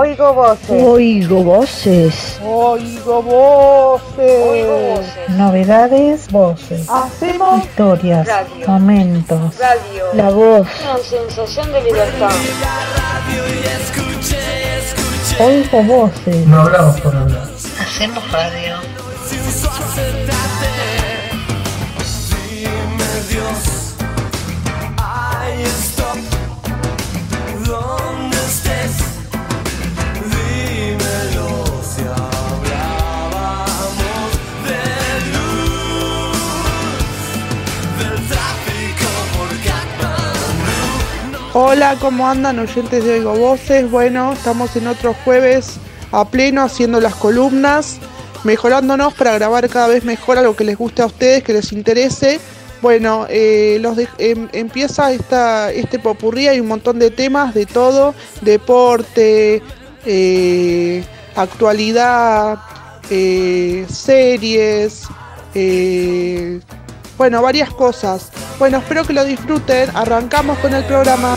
Oigo voces. Oigo voces. Oigo voces. Oigo voces. Novedades, voces. Hacemos Historias, Radio. momentos. Radio. La voz. Una sensación de libertad. Oigo voces. No hablamos por hablar. Hacemos radio. Hola, ¿cómo andan oyentes de Oigo Voces? Bueno, estamos en otro jueves a pleno haciendo las columnas, mejorándonos para grabar cada vez mejor algo que les guste a ustedes, que les interese. Bueno, eh, em- empieza esta, este popurrí, hay un montón de temas de todo, deporte, eh, actualidad, eh, series, bueno, varias cosas. Bueno, espero que lo disfruten. Arrancamos con el programa.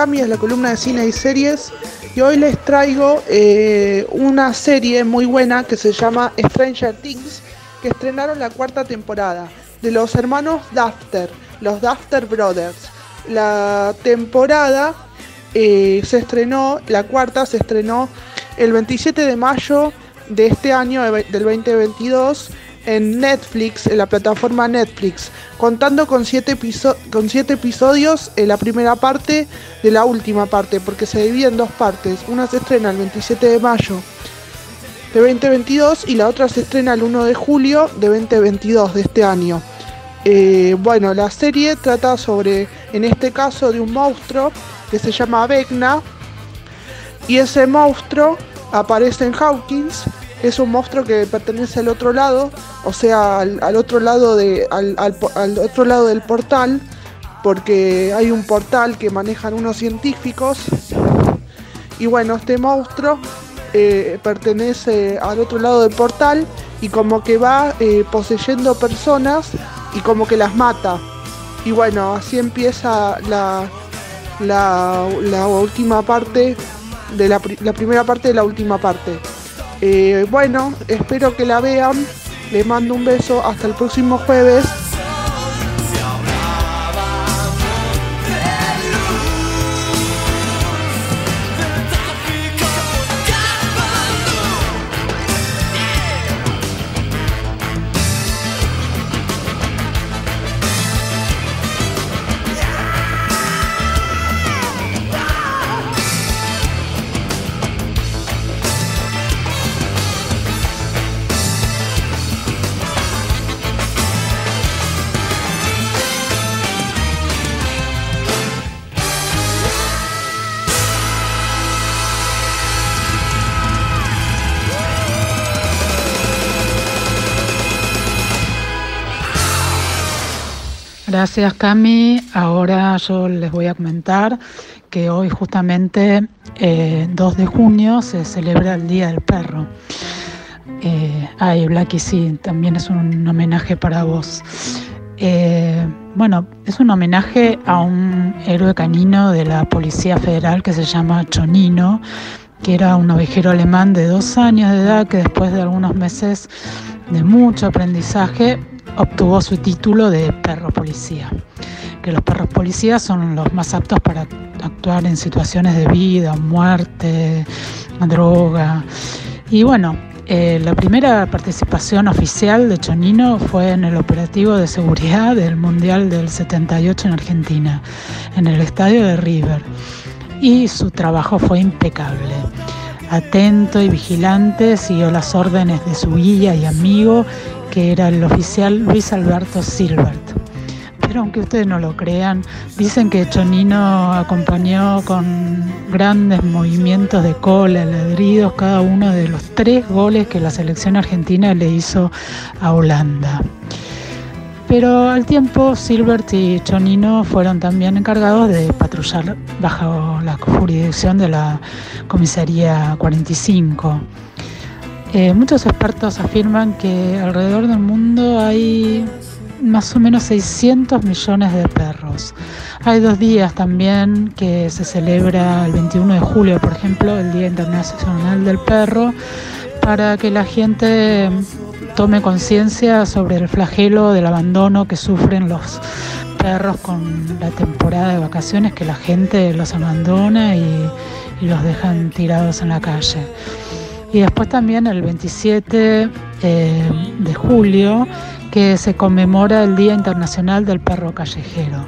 Cami, es la columna de cine y series. Y hoy les traigo eh, una serie muy buena que se llama Stranger Things, que estrenaron la cuarta temporada, de los hermanos Dafter, los Dafter Brothers. La temporada eh, se estrenó, la cuarta se estrenó el 27 de mayo de este año, del 2022, en Netflix, en la plataforma Netflix, contando con siete, episodios en la primera parte de la última parte, porque se divide en dos partes. Una se estrena el 27 de mayo de 2022 y la otra se estrena el 1 de julio de 2022 de este año. Eh, bueno, la serie trata sobre, en este caso, de un monstruo que se llama Vecna y ese monstruo aparece en Hawkins. Es un monstruo que pertenece al otro lado, o sea, al, otro lado del portal, porque hay un portal que manejan unos científicos. Y bueno, este monstruo eh, pertenece al otro lado del portal y como que va eh, poseyendo personas y como que las mata. Y bueno, así empieza la, última parte de la primera parte de la última parte. Eh, bueno, espero que la vean. Les mando un beso. Hasta el próximo jueves. Gracias Cami. Ahora yo les voy a comentar que hoy justamente eh, 2 de junio se celebra el Día del Perro. Eh, ay, Blacky, sí, también es un homenaje para vos. Eh, bueno, es un homenaje a un héroe canino de la Policía Federal que se llama Chonino, que era un ovejero alemán de dos años de edad que después de algunos meses de mucho aprendizaje obtuvo su título de perro policía. Que los perros policías son los más aptos para actuar en situaciones de vida, muerte, droga. Y bueno, eh, la primera participación oficial de Chonino fue en el operativo de seguridad del Mundial del 78 en Argentina, en el estadio de River. Y su trabajo fue impecable. Atento y vigilante, siguió las órdenes de su guía y amigo, que era el oficial Luis Alberto Silbert. pero aunque ustedes no lo crean, dicen que Chonino acompañó con grandes movimientos de cola, ladridos, cada uno de los tres goles que la selección argentina le hizo a Holanda. Pero al tiempo, Silbert y Chonino fueron también encargados de patrullar bajo la jurisdicción de la Comisaría 45. Eh, muchos expertos afirman que alrededor del mundo hay más o menos 600 millones de perros. Hay dos días también que se celebra el 21 de julio, por ejemplo, el Día Internacional del Perro, para que la gente tome conciencia sobre el flagelo del abandono que sufren los perros con la temporada de vacaciones, que la gente los abandona y, y los dejan tirados en la calle. Y después también el 27 eh, de julio, que se conmemora el Día Internacional del Perro Callejero,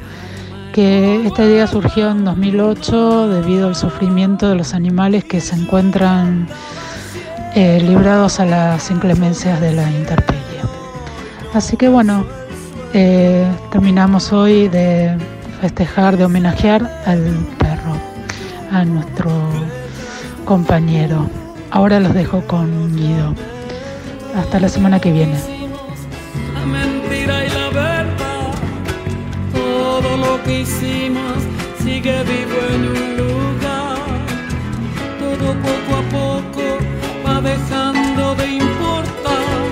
que este día surgió en 2008 debido al sufrimiento de los animales que se encuentran eh, librados a las inclemencias de la intemperie. Así que bueno, eh, terminamos hoy de festejar, de homenajear al perro, a nuestro compañero. Ahora los dejo con Guido. Hasta la semana que viene. La mentira y la verdad, todo lo que hicimos sigue vivo en un lugar. Todo poco a poco va dejando de importar,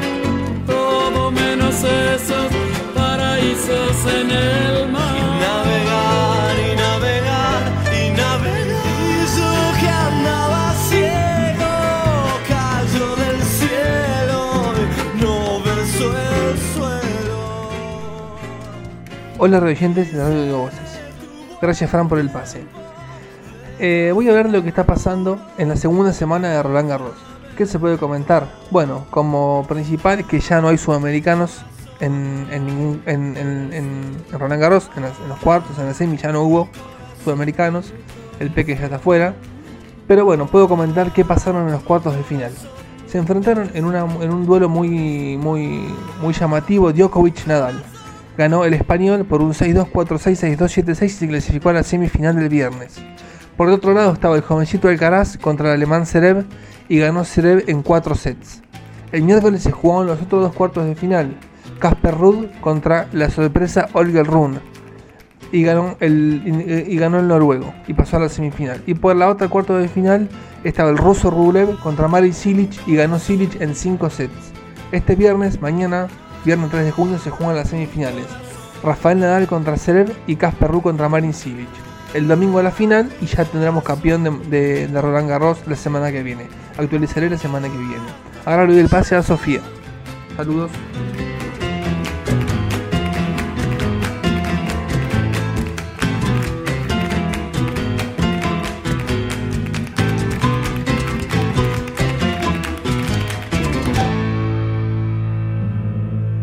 todo menos esos paraísos en el mar. Hola radioyentes de Radio de Voces. Gracias Fran por el pase. Eh, voy a ver lo que está pasando en la segunda semana de Roland Garros. ¿Qué se puede comentar? Bueno, como principal que ya no hay sudamericanos en, en, ningún- en- en- Roland Garros, en los cuartos, en la semi ya no hubo sudamericanos. El Peque ya está afuera. Pero bueno, puedo comentar qué pasaron en los cuartos de final. Se enfrentaron en, una- en un duelo muy, muy, muy llamativo Djokovic-Nadal. Ganó el español por un 6-2, 4-6, 6-2, 7-6 y se clasificó a la semifinal del viernes. Por el otro lado estaba el jovencito Alcaraz contra el alemán Zverev y ganó Zverev en 4 sets. El miércoles se jugaron los otros dos cuartos de final. Casper Ruud contra la sorpresa Olga Rune y ganó el y, ganó el noruego y pasó a la semifinal. Y por la otra cuarto de final estaba el ruso Rublev contra Marin Cilic y ganó Cilic en 5 sets. Este viernes, mañana, viernes 3 de junio, se juegan las semifinales. Rafael Nadal contra Zverev y Casper Ruud contra Marin Cilic. El domingo la final y ya tendremos campeón de, de- de Roland Garros la semana que viene. Actualizaré la semana que viene. Ahora le doy el pase a Sofía. Saludos.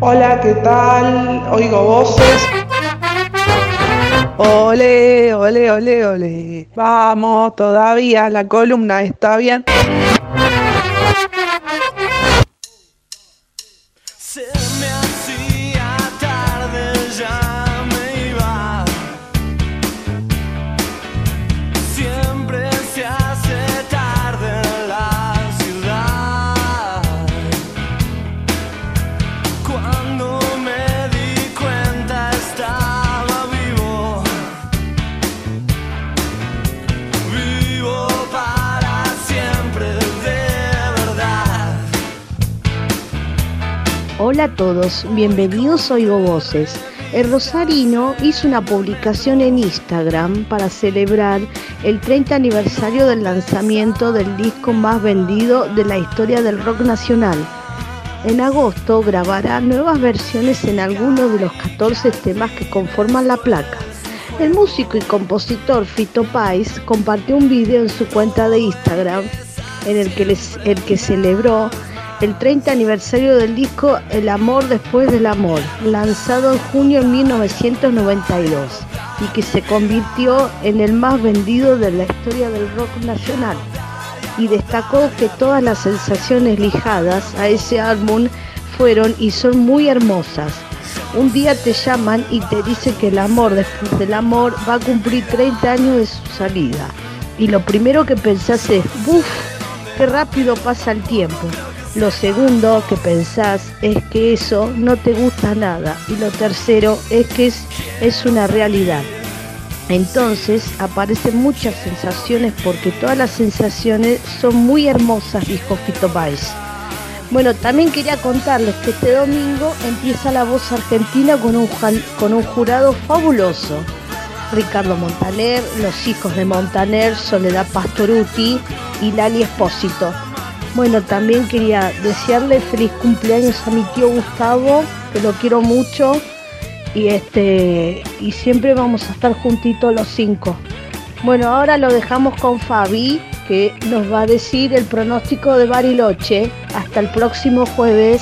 Hola, ¿qué tal? Oigo voces. Ole, ole, ole, ole. Vamos, todavía la columna está bien. Hola a todos, bienvenidos a Oigo Voces. El Rosarino hizo una publicación en Instagram para celebrar el 30 aniversario del lanzamiento del disco más vendido de la historia del rock nacional. En agosto grabará nuevas versiones en algunos de los 14 temas que conforman la placa. El músico y compositor Fito Pais compartió un video en su cuenta de Instagram en el que, el que celebró el 30 aniversario del disco El amor después del amor, lanzado en junio de 1992 y que se convirtió en el más vendido de la historia del rock nacional. Y destacó que todas las sensaciones ligadas a ese álbum fueron y son muy hermosas. Un día te llaman y te dicen que el amor después del amor va a cumplir 30 años de su salida. Y lo primero que pensás es, uff, qué rápido pasa el tiempo. Lo segundo que pensás es que eso no te gusta nada. Y lo tercero es que es, una realidad. Entonces aparecen muchas sensaciones porque todas las sensaciones son muy hermosas, dijo Fito Páez. Bueno, también quería contarles que este domingo empieza La Voz Argentina con un, con un jurado fabuloso. Ricardo Montaner, los hijos de Montaner, Soledad Pastoruti y Lali Espósito. Bueno, también quería desearle feliz cumpleaños a mi tío Gustavo, que lo quiero mucho y este y siempre vamos a estar juntitos los cinco. Bueno, ahora lo dejamos con Fabi, que nos va a decir el pronóstico de Bariloche. Hasta el próximo jueves.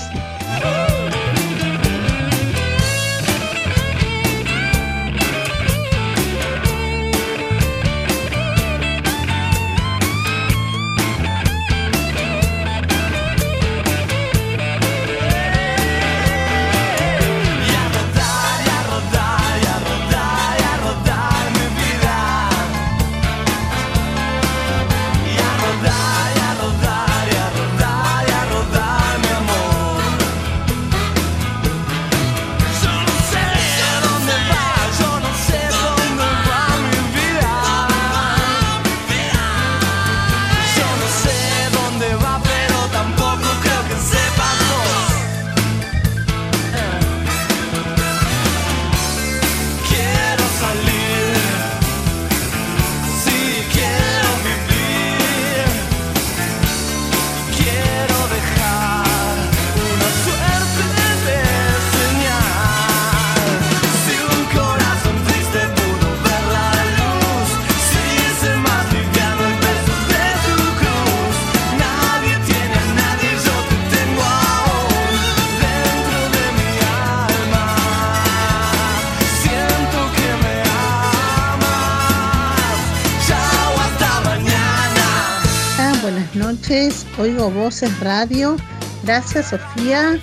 Oigo Voces Radio. Gracias, Sofía.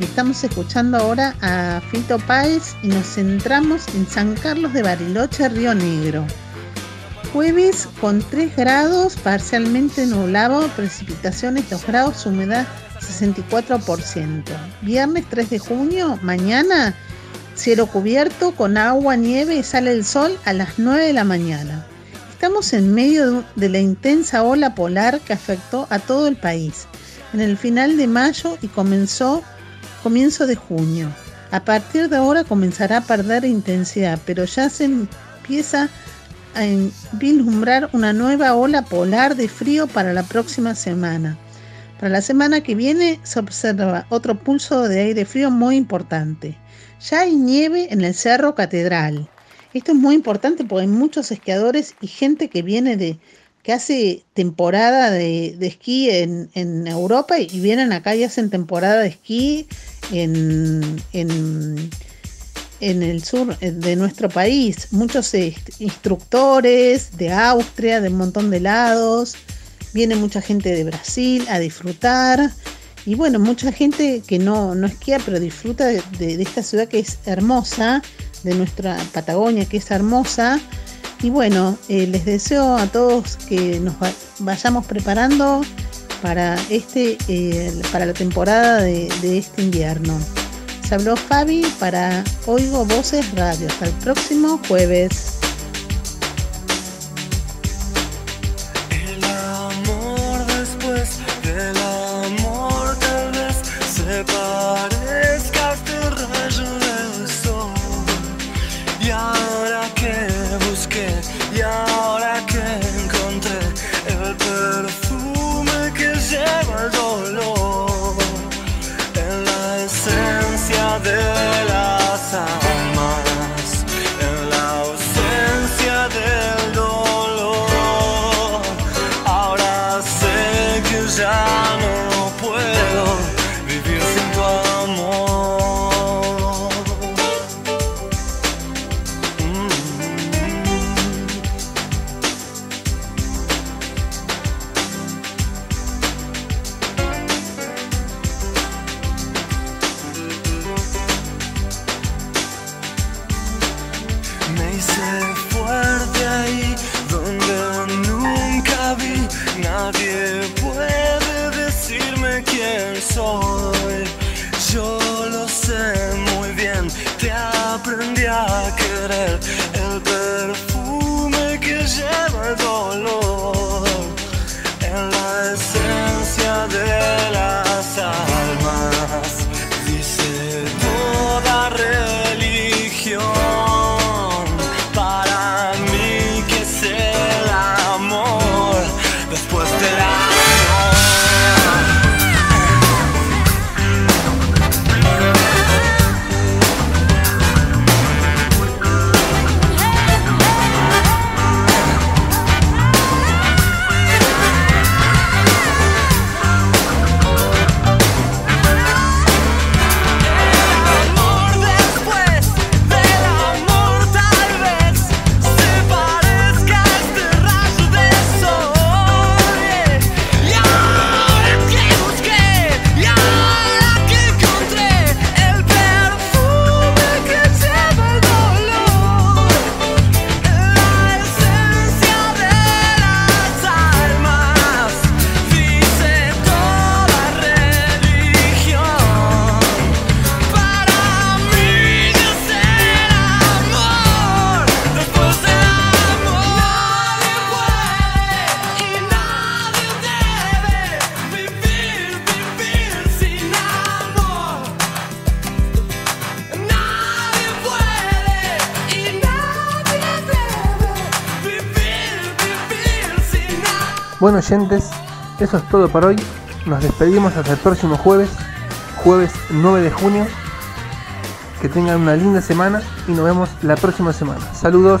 Estamos escuchando ahora a Fito Páez y nos centramos en San Carlos de Bariloche, Río Negro. Jueves con 3 grados, parcialmente nublado, precipitaciones 2 grados, humedad 64%. Viernes 3 de junio, mañana, cielo cubierto con agua, nieve y sale el sol a las 9 de la mañana. Estamos en medio de la intensa ola polar que afectó a todo el país en el final de mayo y comenzó comienzo de junio. A partir de ahora comenzará a perder intensidad, pero ya se empieza a vislumbrar una nueva ola polar de frío para la próxima semana. Para la semana que viene se observa otro pulso de aire frío muy importante. Ya hay nieve en el Cerro Catedral. Esto es muy importante porque hay muchos esquiadores y gente que viene de que hace temporada de, esquí en, en Europa y vienen acá y hacen temporada de esquí en, en, en el sur de nuestro país. Muchos instructores de Austria, de un montón de lados. Viene mucha gente de Brasil a disfrutar. Y bueno, mucha gente que no, no esquía, pero disfruta de- de esta ciudad que es hermosa, de nuestra Patagonia que es hermosa. Y bueno, eh, les deseo a todos que nos va- vayamos preparando para, este, eh, para la temporada de, de este invierno. Se habló Fabi para Oigo Voces Radio. Hasta el próximo jueves. I could have Bueno oyentes, eso es todo por hoy. Nos despedimos hasta el próximo jueves, jueves 9 de junio. Que tengan una linda semana y nos vemos la próxima semana. Saludos.